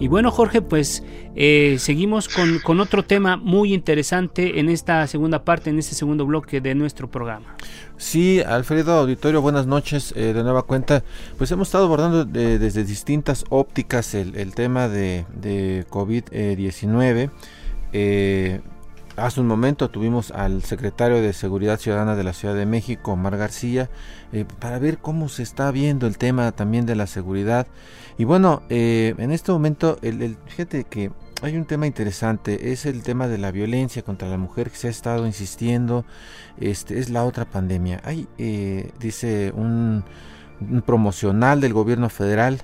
Y bueno, Jorge, pues eh, seguimos con, con, otro tema muy interesante en esta segunda parte, en este segundo bloque de nuestro programa. Sí, Alfredo Auditorio, buenas noches. Eh, de nueva cuenta, pues hemos estado abordando desde distintas ópticas el, tema de, de COVID-19. Eh, hace un momento tuvimos al secretario de Seguridad Ciudadana de la Ciudad de México, Omar García, eh, para ver cómo se está viendo el tema también de la seguridad. Y bueno, eh, en este momento, el, fíjate que hay un tema interesante, es el tema de la violencia contra la mujer que se ha estado insistiendo, este es la otra pandemia. Hay, eh, dice un, promocional del gobierno federal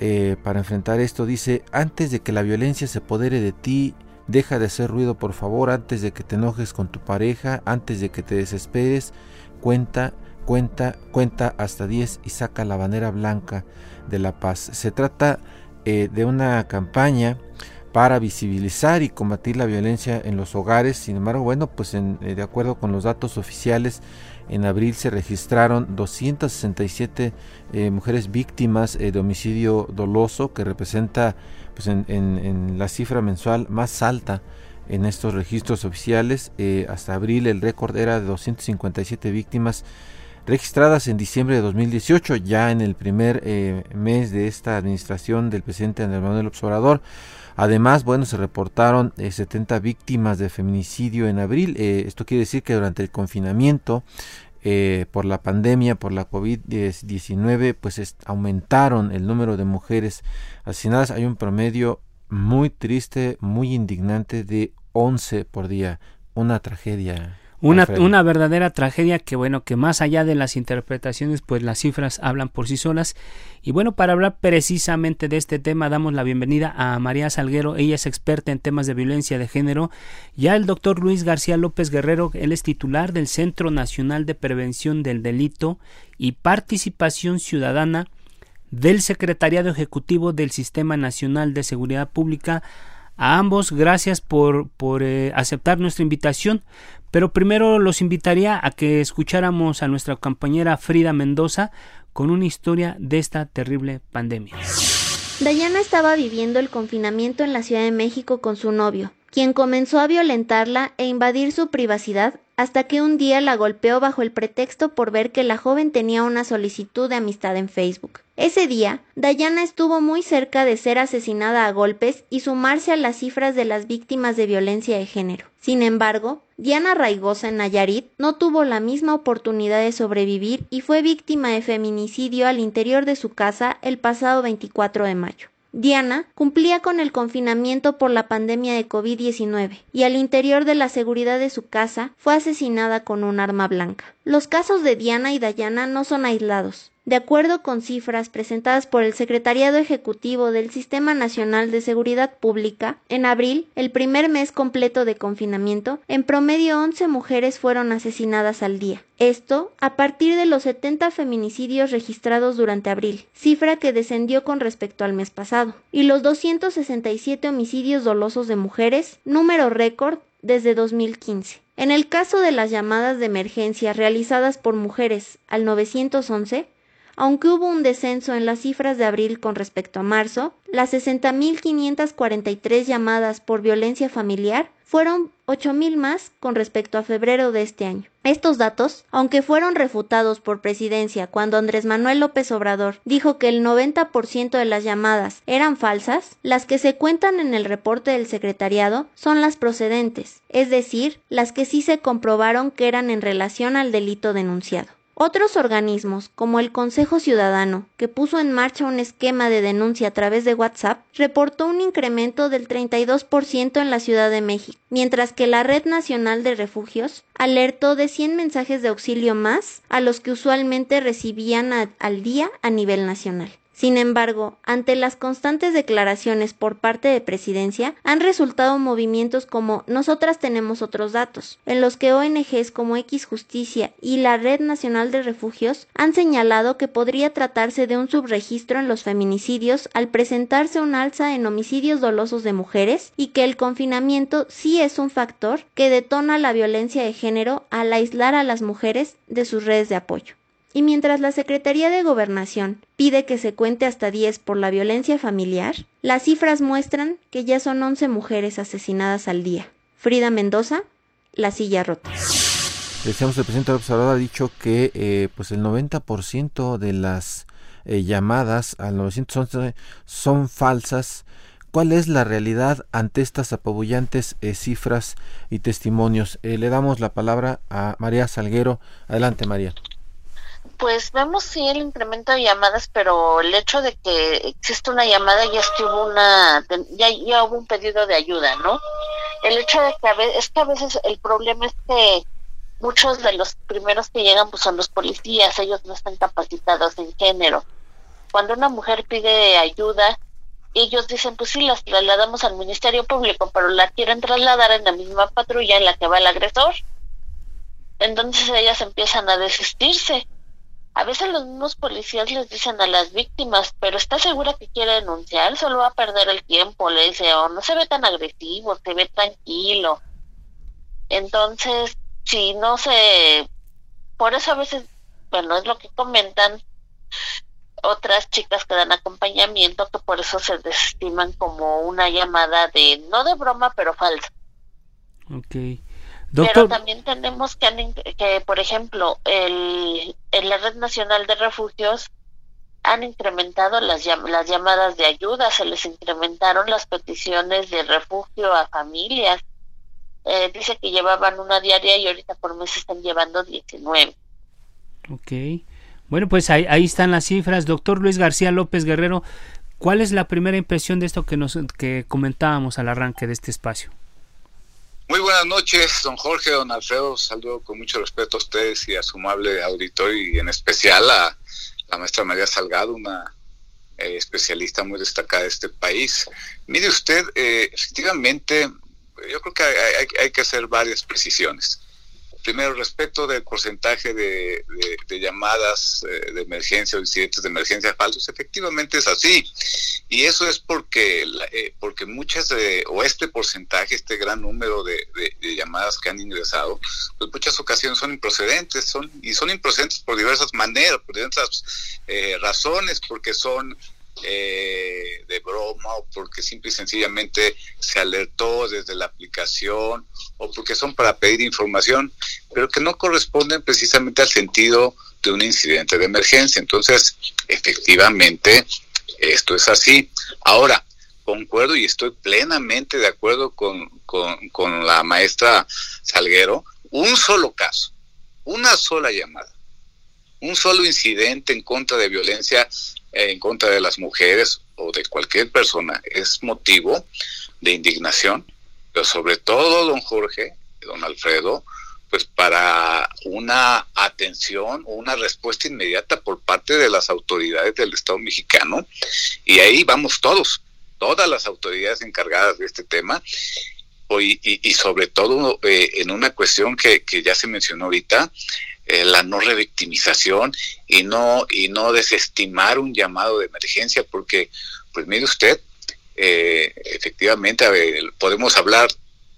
eh, para enfrentar esto, dice, antes de que la violencia se apodere de ti, deja de hacer ruido por favor, antes de que te enojes con tu pareja, antes de que te desesperes, cuenta, cuenta, cuenta hasta 10 y saca la bandera blanca de la paz. Se trata eh, de una campaña para visibilizar y combatir la violencia en los hogares. Sin embargo, bueno, pues en, eh, de acuerdo con los datos oficiales, en abril se registraron 267 eh, mujeres víctimas de homicidio doloso, que representa pues en, la cifra mensual más alta en estos registros oficiales. hasta abril el récord era de 257 víctimas registradas en diciembre de 2018, ya en el primer eh, mes de esta administración del presidente Andrés Manuel Observador. Además, bueno, se reportaron 70 eh, víctimas de feminicidio en abril. Eh, esto quiere decir que durante el confinamiento por la pandemia, por la COVID-19, pues aumentaron el número de mujeres asesinadas. Hay un promedio muy triste, muy indignante de 11 por día. Una tragedia. Una, una, verdadera tragedia que bueno, que más allá de las interpretaciones, pues las cifras hablan por sí solas. Y bueno, para hablar precisamente de este tema, damos la bienvenida a María Salguero. Ella es experta en temas de violencia de género. Ya el doctor Luis García López Guerrero, él es titular del Centro Nacional de Prevención del Delito y Participación Ciudadana del Secretariado Ejecutivo del Sistema Nacional de Seguridad Pública. A ambos, gracias por, por eh, aceptar nuestra invitación. Pero primero los invitaría a que escucháramos a nuestra compañera Frida Mendoza con una historia de esta terrible pandemia. Dayana estaba viviendo el confinamiento en la Ciudad de México con su novio, quien comenzó a violentarla e invadir su privacidad hasta que un día la golpeó bajo el pretexto por ver que la joven tenía una solicitud de amistad en Facebook. Ese día, Dayana estuvo muy cerca de ser asesinada a golpes y sumarse a las cifras de las víctimas de violencia de género. Sin embargo, Diana Raigosa en Nayarit no tuvo la misma oportunidad de sobrevivir y fue víctima de feminicidio al interior de su casa el pasado 24 de mayo. Diana cumplía con el confinamiento por la pandemia de COVID-19 y al interior de la seguridad de su casa fue asesinada con un arma blanca. Los casos de Diana y Dayana no son aislados. De acuerdo con cifras presentadas por el Secretariado Ejecutivo del Sistema Nacional de Seguridad Pública, en abril, el primer mes completo de confinamiento, en promedio 11 mujeres fueron asesinadas al día. Esto a partir de los 70 feminicidios registrados durante abril, cifra que descendió con respecto al mes pasado, y los 267 homicidios dolosos de mujeres, número récord desde 2015. En el caso de las llamadas de emergencia realizadas por mujeres al 911, aunque hubo un descenso en las cifras de abril con respecto a marzo, las 60.543 llamadas por violencia familiar fueron 8.000 más con respecto a febrero de este año. Estos datos, aunque fueron refutados por presidencia cuando Andrés Manuel López Obrador dijo que el 90% de las llamadas eran falsas, las que se cuentan en el reporte del secretariado son las procedentes, es decir, las que sí se comprobaron que eran en relación al delito denunciado. Otros organismos, como el Consejo Ciudadano, que puso en marcha un esquema de denuncia a través de WhatsApp, reportó un incremento del 32% en la Ciudad de México, mientras que la Red Nacional de Refugios alertó de 100 mensajes de auxilio más a los que usualmente recibían al día a nivel nacional. Sin embargo, ante las constantes declaraciones por parte de Presidencia, han resultado movimientos como Nosotras tenemos otros datos, en los que ONGs como X Justicia y la Red Nacional de Refugios han señalado que podría tratarse de un subregistro en los feminicidios al presentarse un alza en homicidios dolosos de mujeres y que el confinamiento sí es un factor que detona la violencia de género al aislar a las mujeres de sus redes de apoyo. Y mientras la Secretaría de Gobernación pide que se cuente hasta 10 por la violencia familiar, las cifras muestran que ya son 11 mujeres asesinadas al día. Frida Mendoza, La Silla Rota. Decíamos, el presidente López Obrador ha dicho que eh, pues el 90% de las eh, llamadas al 911 son falsas. ¿Cuál es la realidad ante estas apabullantes eh, cifras y testimonios? le damos la palabra a María Salguero. Adelante, María. Pues vemos sí el incremento de llamadas, pero el hecho de que existe una llamada ya estuvo una, ya, ya hubo un pedido de ayuda, ¿no? El hecho de que a veces, es que a veces el problema es que muchos de los primeros que llegan pues son los policías, ellos no están capacitados en género. Cuando una mujer pide ayuda, ellos dicen, pues sí, las trasladamos al Ministerio Público, pero la quieren trasladar en la misma patrulla en la que va el agresor. Entonces ellas empiezan a desistirse a veces los mismos policías les dicen a las víctimas, pero está segura que quiere denunciar, solo va a perder el tiempo, le dice, o oh, no se ve tan agresivo, se ve tranquilo. Entonces, si no se, por eso a veces, bueno, es lo que comentan otras chicas que dan acompañamiento, que por eso se desestiman como una llamada de, no de broma, pero falsa. Ok. Pero también tenemos que, que por ejemplo, el, en la Red Nacional de Refugios han incrementado las, las llamadas de ayuda, se les incrementaron las peticiones de refugio a familias. Eh, dice que llevaban una diaria y ahorita por mes están llevando 19. Ok. Bueno, pues ahí, ahí están las cifras. Doctor Luis García López Guerrero, ¿cuál es la primera impresión de esto que, nos, que comentábamos al arranque de este espacio? Muy buenas noches, don Jorge, don Alfredo. Saludo con mucho respeto a ustedes y a su amable auditorio y en especial a la maestra María Salgado, una eh, especialista muy destacada de este país. Mire usted, eh, efectivamente, yo creo que hay, que hacer varias precisiones. Primero, respecto del porcentaje de, llamadas eh, de emergencia o incidentes de emergencia falsos, efectivamente es así. Y eso es porque, eh, porque muchas, de, o este porcentaje, este gran número de, llamadas que han ingresado, pues muchas ocasiones son improcedentes, son, y son improcedentes por diversas maneras, por diversas eh, razones, porque son eh, de broma o porque simple y sencillamente se alertó desde la aplicación o porque son para pedir información, pero que no corresponden precisamente al sentido de un incidente de emergencia. Entonces, efectivamente, esto es así. Ahora, concuerdo y estoy plenamente de acuerdo con, con la maestra Salguero, un solo caso, una sola llamada, un solo incidente en contra de violencia en contra de las mujeres o de cualquier persona es motivo de indignación, pero sobre todo, don Jorge, don Alfredo, pues para una atención o una respuesta inmediata por parte de las autoridades del Estado mexicano. Y ahí vamos todos, todas las autoridades encargadas de este tema. Y, y, sobre todo eh, en una cuestión que, que ya se mencionó ahorita, eh, la no revictimización y no y no desestimar un llamado de emergencia porque pues mire usted eh, efectivamente podemos hablar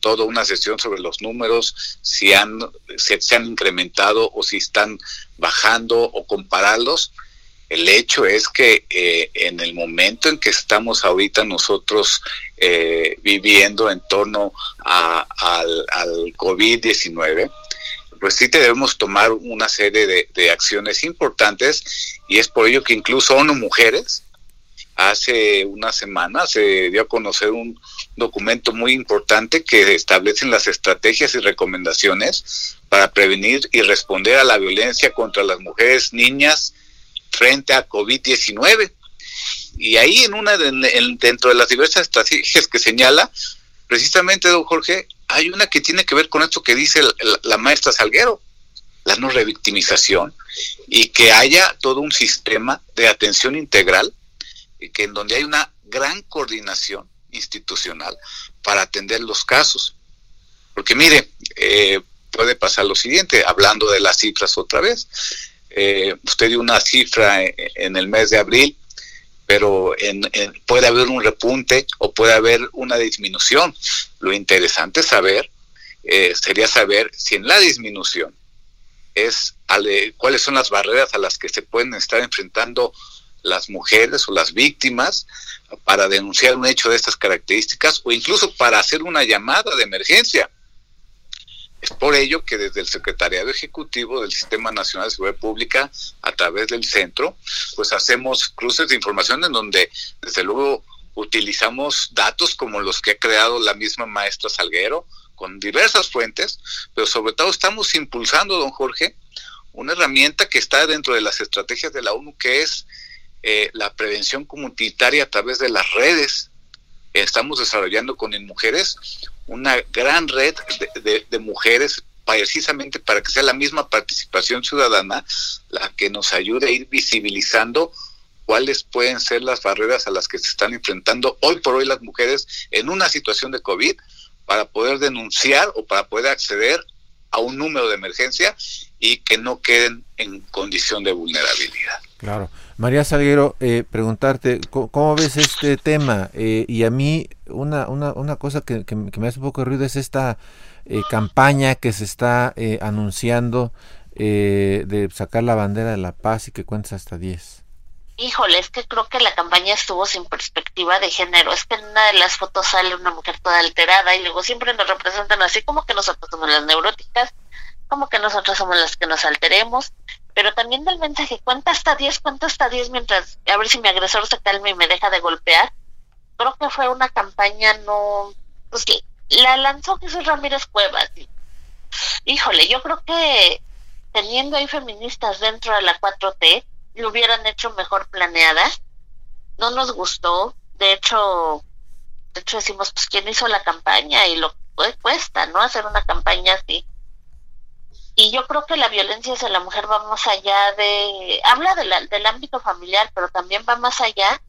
toda una sesión sobre los números si han se, han incrementado o si están bajando o compararlos. El hecho es que eh, en el momento en que estamos ahorita nosotros viviendo en torno a, al, al COVID-19, pues sí debemos tomar una serie de, acciones importantes y es por ello que incluso ONU Mujeres hace una semana se dio a conocer un documento muy importante que establece las estrategias y recomendaciones para prevenir y responder a la violencia contra las mujeres, niñas frente a COVID-19. Y ahí en una dentro de las diversas estrategias que señala, precisamente, don Jorge, hay una que tiene que ver con esto que dice la maestra Salguero, la no revictimización, y que haya todo un sistema de atención integral que en donde hay una gran coordinación institucional para atender los casos. Porque mire, eh, puede pasar lo siguiente, hablando de las cifras otra vez. Eh, usted dio una cifra en, el mes de abril, pero puede haber un repunte o puede haber una disminución. Lo interesante saber eh, sería saber si en la disminución es cuáles son las barreras a las que se pueden estar enfrentando las mujeres o las víctimas para denunciar un hecho de estas características o incluso para hacer una llamada de emergencia. Es por ello que desde el Secretariado Ejecutivo del Sistema Nacional de Seguridad Pública, a través del centro, pues hacemos cruces de información en donde, desde luego, utilizamos datos como los que ha creado la misma maestra Salguero, con diversas fuentes, pero sobre todo estamos impulsando, don Jorge, una herramienta que está dentro de las estrategias de la ONU, que es eh, la prevención comunitaria a través de las redes. Estamos desarrollando con mujeres una gran red de, mujeres precisamente para que sea la misma participación ciudadana la que nos ayude a ir visibilizando cuáles pueden ser las barreras a las que se están enfrentando hoy por hoy las mujeres en una situación de COVID para poder denunciar o para poder acceder a un número de emergencia y que no queden en condición de vulnerabilidad. Claro. María Salguero, eh, preguntarte, ¿cómo, ves este tema? Eh, y a mí, una, una, una cosa que, que, me hace un poco ruido es esta eh, campaña que se está anunciando de sacar la bandera de la paz y que cuentes hasta 10. Híjole, es que creo que la campaña estuvo sin perspectiva de género. Es que en una de las fotos sale una mujer toda alterada y luego siempre nos representan así como que nosotros somos las neuróticas, como que nosotros somos las que nos alteremos pero también del mensaje, cuenta hasta 10, cuenta hasta 10 mientras, a ver si mi agresor se calma y me deja de golpear. Creo que fue una campaña no, pues la lanzó Jesús Ramírez Cuevas. híjole, yo creo que teniendo ahí feministas dentro de la 4T, lo hubieran hecho mejor planeada. No nos gustó, de hecho, de hecho decimos, pues quién hizo la campaña y lo cuesta, ¿no? Hacer una campaña así y yo creo que la violencia hacia la mujer va más allá de, habla del ámbito familiar, pero también va más allá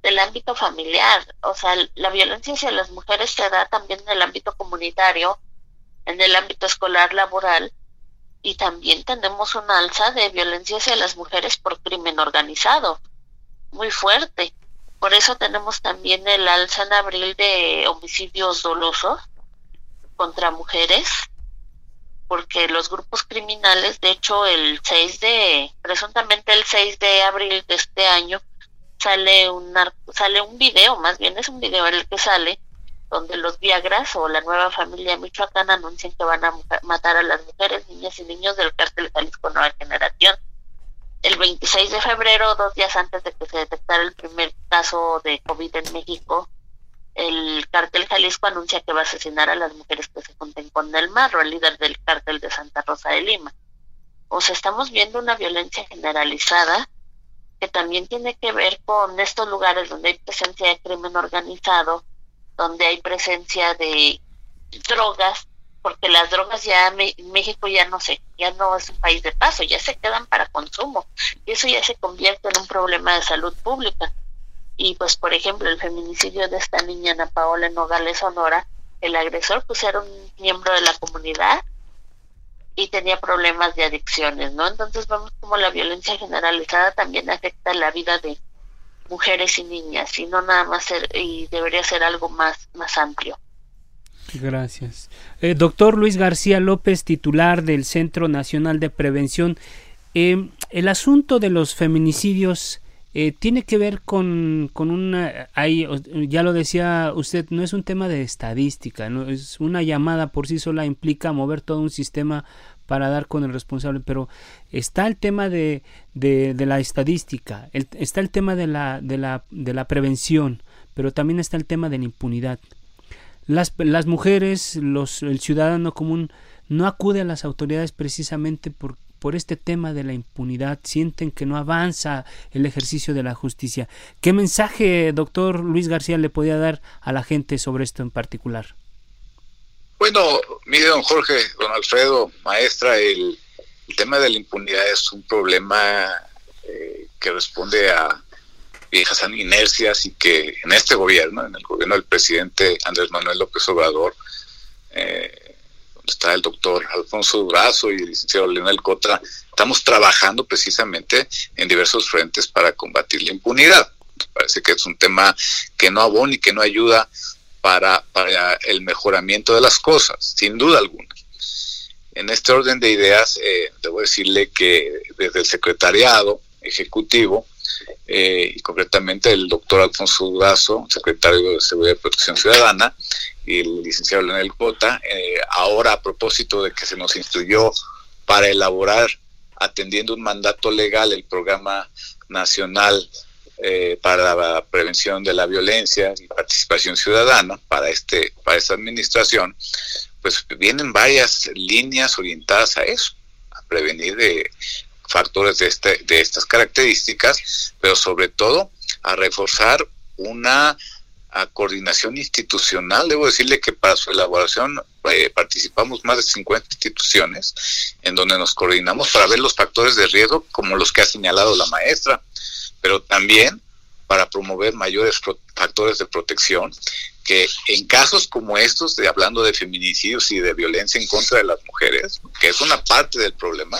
del ámbito familiar. O sea, la violencia hacia las mujeres se da también en el ámbito comunitario, en el ámbito escolar, laboral, y también tenemos una alza de violencia hacia las mujeres por crimen organizado, muy fuerte. Por eso tenemos también el alza en abril de homicidios dolosos contra mujeres porque los grupos criminales, de hecho, el 6 de, presuntamente el 6 de abril de este año, sale un, sale un video, más bien es un video el que sale, donde los Viagras o la nueva familia Michoacán anuncian que van a matar a las mujeres, niñas y niños del cártel Jalisco Nueva Generación. El 26 de febrero, dos días antes de que se detectara el primer caso de COVID en México, el cartel Jalisco anuncia que va a asesinar a las mujeres que se junten con el Marro, el líder del cartel de Santa Rosa de Lima. O sea, estamos viendo una violencia generalizada que también tiene que ver con estos lugares donde hay presencia de crimen organizado, donde hay presencia de drogas, porque las drogas ya México ya no sé, ya no es un país de paso, ya se quedan para consumo y eso ya se convierte en un problema de salud pública. Y pues, por ejemplo, el feminicidio de esta niña Ana Paola Nogales Sonora, el agresor pues era un miembro de la comunidad y tenía problemas de adicciones, ¿no? Entonces vemos como la violencia generalizada también afecta la vida de mujeres y niñas y no nada más ser, y debería ser algo más, más amplio. Gracias. Eh, doctor Luis García López, titular del Centro Nacional de Prevención. Eh, el asunto de los feminicidios eh, tiene que ver con, con una, hay, ya lo decía usted, no es un tema de estadística, ¿no? es una llamada por sí sola implica mover todo un sistema para dar con el responsable, pero está el tema de, de, la estadística, está el tema de la, de, la, de la prevención, pero también está el tema de la impunidad. Las, las mujeres, los, el ciudadano común no acude a las autoridades precisamente por, por este tema de la impunidad, sienten que no avanza el ejercicio de la justicia. ¿Qué mensaje, doctor Luis García, le podía dar a la gente sobre esto en particular? Bueno, mire, don Jorge, don Alfredo, maestra, el, tema de la impunidad es un problema eh, que responde a viejas inercias y que en este gobierno, en el gobierno del presidente Andrés Manuel López Obrador, eh, donde está el doctor Alfonso Durazo y el licenciado Leonel Cotra, estamos trabajando precisamente en diversos frentes para combatir la impunidad. Parece que es un tema que no abona y que no ayuda para, para el mejoramiento de las cosas, sin duda alguna. En este orden de ideas, eh, debo decirle que desde el secretariado ejecutivo, eh, y concretamente el doctor Alfonso Durazo, secretario de Seguridad y Protección Ciudadana, y el licenciado Leonel Cota, eh, ahora a propósito de que se nos instruyó para elaborar, atendiendo un mandato legal, el programa nacional eh, para la prevención de la violencia y participación ciudadana para este para esta administración pues vienen varias líneas orientadas a eso a prevenir de factores de este de estas características pero sobre todo a reforzar una coordinación institucional. Debo decirle que para su elaboración eh, participamos más de 50 instituciones en donde nos coordinamos para ver los factores de riesgo como los que ha señalado la maestra, pero también para promover mayores factores de protección que en casos como estos, de hablando de feminicidios y de violencia en contra de las mujeres, que es una parte del problema,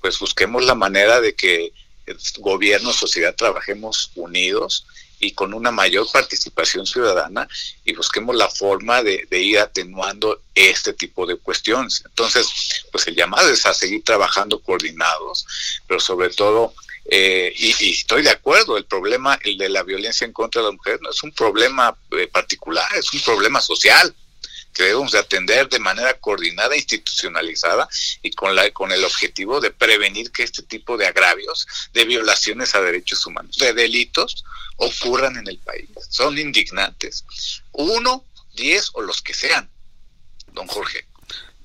pues busquemos la manera de que el gobierno, sociedad, trabajemos unidos y con una mayor participación ciudadana y busquemos la forma de, ir atenuando este tipo de cuestiones. Entonces, pues el llamado es a seguir trabajando coordinados, pero sobre todo, eh, y, estoy de acuerdo, el problema, el de la violencia en contra de la mujer, no es un problema eh, particular, es un problema social que debemos de atender de manera coordinada, institucionalizada y con, la, con el objetivo de prevenir que este tipo de agravios, de violaciones a derechos humanos, de delitos, ocurran en el país. Son indignantes. Uno, diez o los que sean, don Jorge.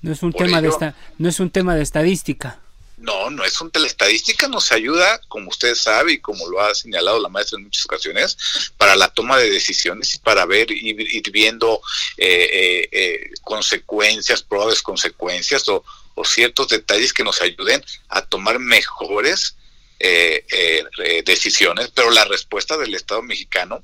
No es un, tema, de esta, no es un tema de estadística. No, no es un estadística nos ayuda, como usted sabe y como lo ha señalado la maestra en muchas ocasiones, para la toma de decisiones y para ver ir, ir viendo eh, eh, eh, consecuencias, probables consecuencias o, ciertos detalles que nos ayuden a tomar mejores decisiones, pero la respuesta del Estado mexicano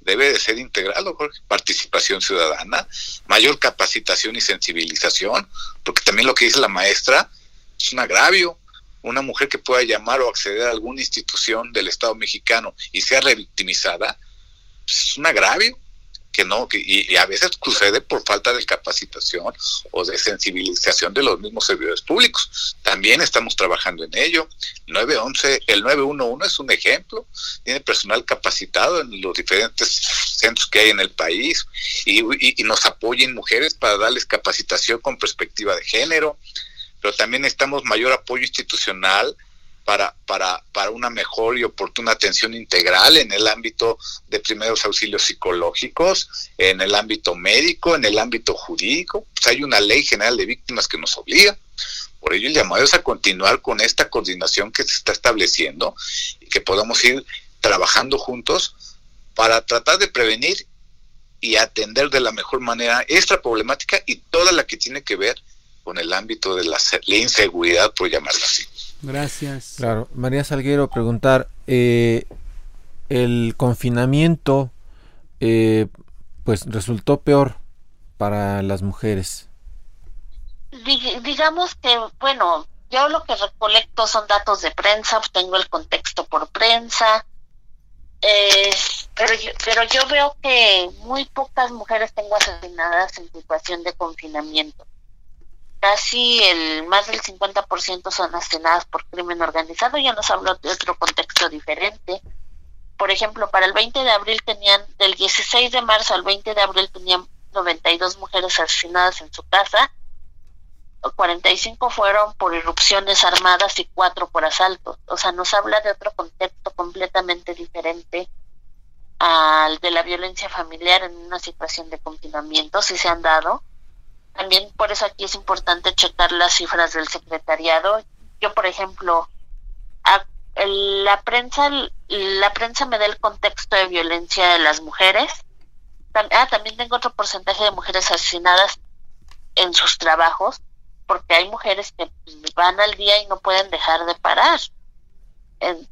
debe de ser integral, participación ciudadana, mayor capacitación y sensibilización, porque también lo que dice la maestra, es un agravio. Una mujer que pueda llamar o acceder a alguna institución del Estado mexicano y sea revictimizada, pues, es un agravio que no, que, y, a veces sucede por falta de capacitación o de sensibilización de los mismos servidores públicos. También estamos trabajando en ello. El 911, el 911 es un ejemplo, tiene personal capacitado en los diferentes centros que hay en el país y, y, y nos apoyen mujeres para darles capacitación con perspectiva de género pero también necesitamos mayor apoyo institucional para, para, para una mejor y oportuna atención integral en el ámbito de primeros auxilios psicológicos, en el ámbito médico, en el ámbito jurídico. Pues hay una ley general de víctimas que nos obliga. Por ello el llamado es a continuar con esta coordinación que se está estableciendo y que podamos ir trabajando juntos para tratar de prevenir y atender de la mejor manera esta problemática y toda la que tiene que ver con el ámbito de la, inseguridad, por llamarlo así. Gracias. Claro, María Salguero, preguntar, eh, el confinamiento, eh, pues resultó peor para las mujeres. digamos que, bueno, yo lo que recolecto son datos de prensa, tengo el contexto por prensa, eh, pero, yo, pero yo veo que muy pocas mujeres tengo asesinadas en situación de confinamiento casi el más del 50% son asesinadas por crimen organizado, ya nos habló de otro contexto diferente. Por ejemplo, para el 20 de abril tenían, del 16 de marzo al 20 de abril tenían 92 mujeres asesinadas en su casa 45 fueron por irrupciones armadas y 4 por asaltos. O sea, nos habla de otro contexto completamente diferente al de la violencia familiar en una situación de confinamiento, si se han dado. También por eso aquí es importante checar las cifras del secretariado. Yo, por ejemplo, la prensa la prensa me da el contexto de violencia de las mujeres. Ah, también tengo otro porcentaje de mujeres asesinadas en sus trabajos, porque hay mujeres que van al día y no pueden dejar de parar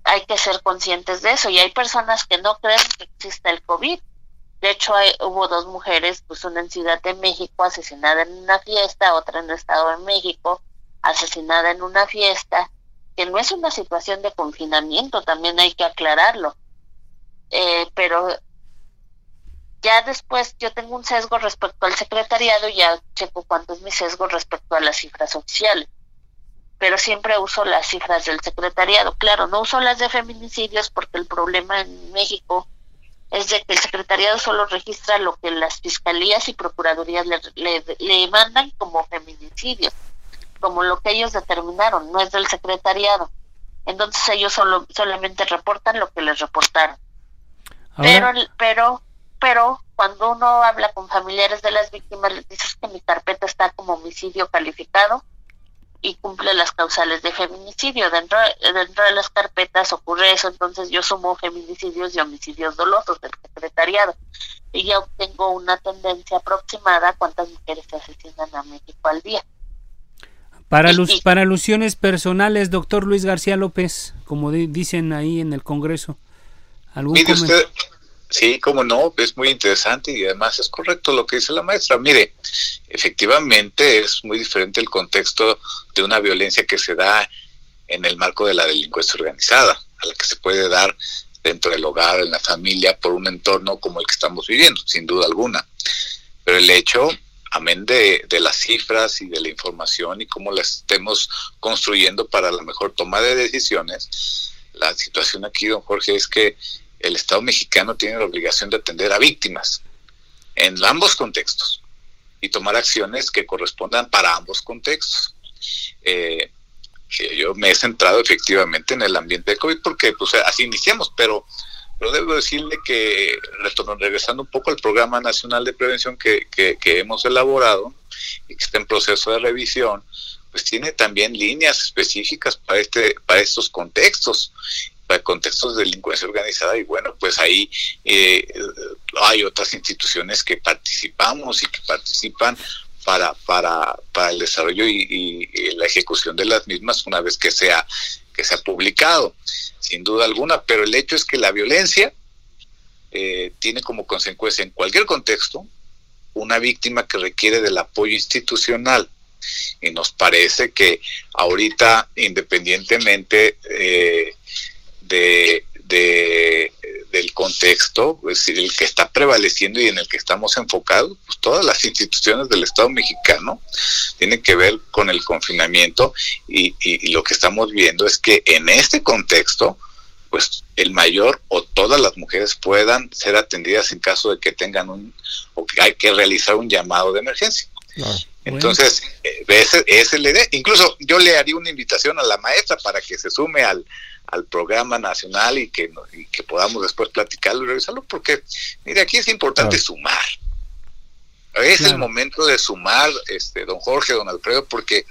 hay que ser conscientes de eso y hay personas que no creen que exista el COVID. De hecho, hay, hubo dos mujeres, pues una en Ciudad de México asesinada en una fiesta, otra en el Estado de México asesinada en una fiesta, que no es una situación de confinamiento, también hay que aclararlo. Eh, pero ya después yo tengo un sesgo respecto al secretariado y ya checo cuánto es mi sesgo respecto a las cifras oficiales pero siempre uso las cifras del secretariado. Claro, no uso las de feminicidios porque el problema en México es de que el secretariado solo registra lo que las fiscalías y procuradurías le, le, mandan como feminicidios, como lo que ellos determinaron, no es del secretariado. Entonces ellos solo, solamente reportan lo que les reportaron. Pero, pero, pero cuando uno habla con familiares de las víctimas, les dices que mi carpeta está como homicidio calificado y cumple las causales de feminicidio. Dentro, dentro de las carpetas ocurre eso, entonces yo sumo feminicidios y homicidios dolosos del secretariado y ya obtengo una tendencia aproximada a cuántas mujeres se asesinan a México al día. Para, para alusiones personales, doctor Luis García López, como dicen ahí en el Congreso. ¿algún usted, Sí, como no, es muy interesante y además es correcto lo que dice la maestra. Mire, efectivamente es muy diferente el contexto de una violencia que se da en el marco de la delincuencia organizada, a la que se puede dar dentro del hogar, en la familia, por un entorno como el que estamos viviendo, sin duda alguna. Pero el hecho, amén de, de las cifras y de la información y cómo las estemos construyendo para la mejor toma de decisiones, la situación aquí, don Jorge, es que el Estado mexicano tiene la obligación de atender a víctimas en ambos contextos y tomar acciones que correspondan para ambos contextos. Eh, yo me he centrado efectivamente en el ambiente de COVID porque pues, así iniciamos, pero, pero debo decirle que, regresando un poco al Programa Nacional de Prevención que, que, hemos elaborado y que está en proceso de revisión, pues tiene también líneas específicas para este para estos contextos contextos de delincuencia organizada y bueno, pues ahí eh, hay otras instituciones que participamos y que participan para, para, para el desarrollo y, la ejecución de las mismas una vez que sea, que sea publicado, sin duda alguna, pero el hecho es que la violencia eh, tiene como consecuencia en cualquier contexto una víctima que requiere del apoyo institucional. Y nos parece que ahorita independientemente eh, de, del contexto, es decir, el que está prevaleciendo y en el que estamos enfocados, pues todas las instituciones del Estado mexicano tienen que ver con el confinamiento y, y, lo que estamos viendo es que en este contexto, pues el mayor o todas las mujeres puedan ser atendidas en caso de que tengan un o que hay que realizar un llamado de emergencia. Entonces, eh, ese, es la idea. Incluso yo le haría una invitación a la maestra para que se sume al, al programa nacional y que, que podamos después platicarlo y revisarlo, porque, mire, aquí es importante sumar. Es el momento de sumar, este, don Jorge, don Alfredo, porque,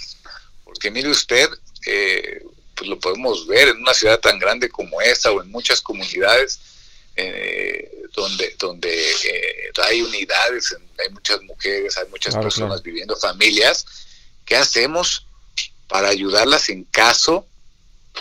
porque mire usted, eh, pues lo podemos ver en una ciudad tan grande como esta o en muchas comunidades eh, donde donde eh, hay unidades, hay muchas mujeres, hay muchas personas viviendo, familias, ¿qué hacemos para ayudarlas en caso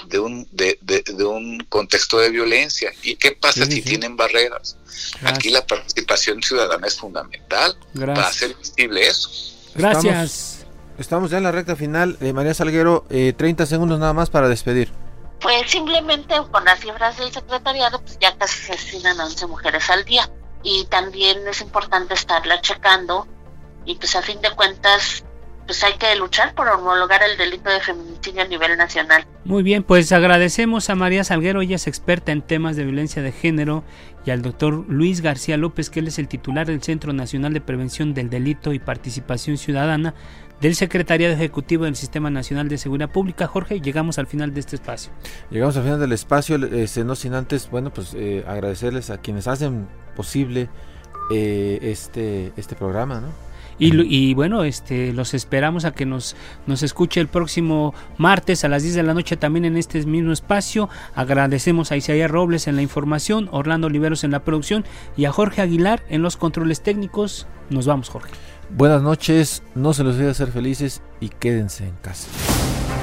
de un, de, de, un contexto de violencia. ¿Y qué pasa si tienen barreras? Aquí la participación ciudadana es fundamental para hacer visible eso. Gracias. Estamos, ya en la recta final. de María Salguero, eh, 30 segundos nada más para despedir. Pues simplemente con las cifras del secretariado, pues ya casi se asesinan a 11 mujeres al día. Y también es importante estarla checando y pues a fin de cuentas pues hay que luchar por homologar el delito de feminicidio a nivel nacional. Muy bien, pues agradecemos a María Salguero, ella es experta en temas de violencia de género, y al doctor Luis García López, que él es el titular del Centro Nacional de Prevención del Delito y Participación Ciudadana del Secretariado Ejecutivo del Sistema Nacional de Seguridad Pública. Jorge, llegamos al final de este espacio. Llegamos al final del espacio, este, no sin antes, bueno, pues eh, agradecerles a quienes hacen posible eh, este, este programa, ¿no? Y, bueno, este, los esperamos a que nos, nos escuche el próximo martes a las 10 de la noche también en este mismo espacio. Agradecemos a Isaías Robles en la información, Orlando Oliveros en la producción y a Jorge Aguilar en los controles técnicos. Nos vamos, Jorge. Buenas noches, no se los olvide ser felices y quédense en casa.